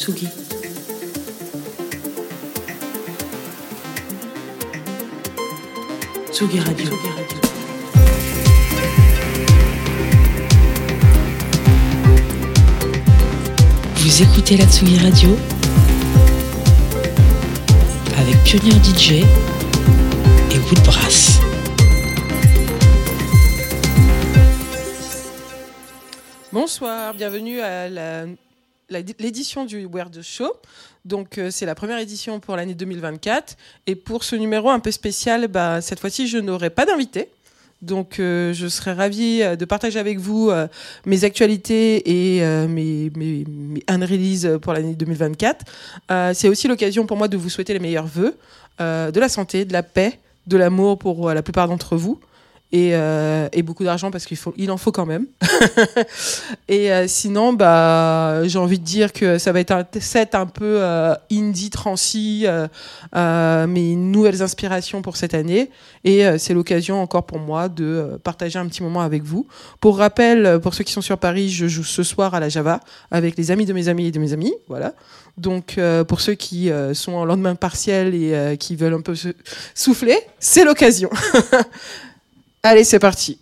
Tsugi. Tsugi Radio. Vous écoutez la Tsugi Radio avec Pionnier DJ et Woodbrass. Bonsoir, bienvenue à la- la- l'édition du Word Show. Donc euh, c'est la première édition pour l'année 2024. Et pour ce numéro un peu spécial, bah, cette fois-ci je n'aurai pas d'invité. Donc euh, je serais ravie euh, de partager avec vous mes actualités et mes, mes, mes unrelease pour l'année 2024. Euh, c'est aussi l'occasion pour moi de vous souhaiter les meilleurs vœux, de la santé, de la paix, de l'amour pour la plupart d'entre vous. Et, euh, et beaucoup d'argent parce qu'il faut, il en faut quand même. et euh, sinon, bah, j'ai envie de dire que ça va être un set un peu euh, indie, transi, euh, euh, mes nouvelles inspirations pour cette année. Et c'est l'occasion encore pour moi de partager un petit moment avec vous. Pour rappel, pour ceux qui sont sur Paris, je joue ce soir à la Java avec les amis de mes amis et de mes amis. Voilà. Donc euh, pour ceux qui euh, sont en lendemain partiel et euh, qui veulent un peu souffler, c'est l'occasion. Allez, c'est parti.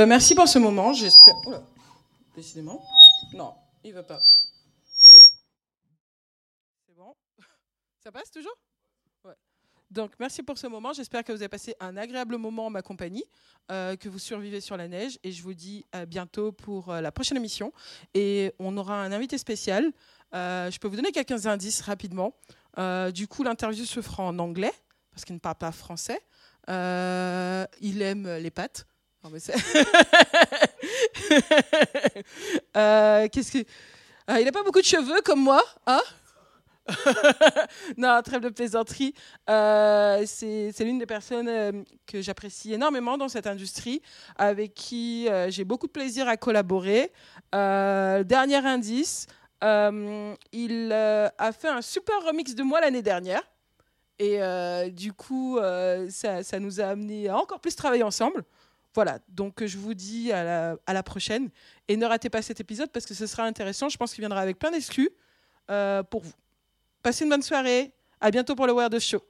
Ben, merci pour ce moment. J'espère. Décidément. Non, il veut pas. C'est bon Ça passe toujours? Donc, merci pour ce moment. J'espère que vous avez passé un agréable moment en ma compagnie, euh, que vous survivez sur la neige. Et je vous dis à bientôt pour euh, la prochaine émission. Et on aura un invité spécial. Euh, je peux vous donner quelques indices rapidement. Du coup, l'interview se fera en anglais, parce qu'il ne parle pas français. Il aime les pâtes. Euh, Qu'est-ce que. Ah, il n'a pas beaucoup de cheveux comme moi, hein Non, trêve de plaisanterie. Euh, c'est l'une des personnes euh, que j'apprécie énormément dans cette industrie, avec qui j'ai beaucoup de plaisir à collaborer. Dernier indice, il a fait un super remix de moi l'année dernière. Et du coup, ça, ça nous a amené à encore plus travailler ensemble. Voilà, donc je vous dis à la, prochaine. Et ne ratez pas cet épisode parce que ce sera intéressant. Je pense qu'il viendra avec plein d'exclus euh, pour vous. Passez une bonne soirée. À bientôt pour le Word Show.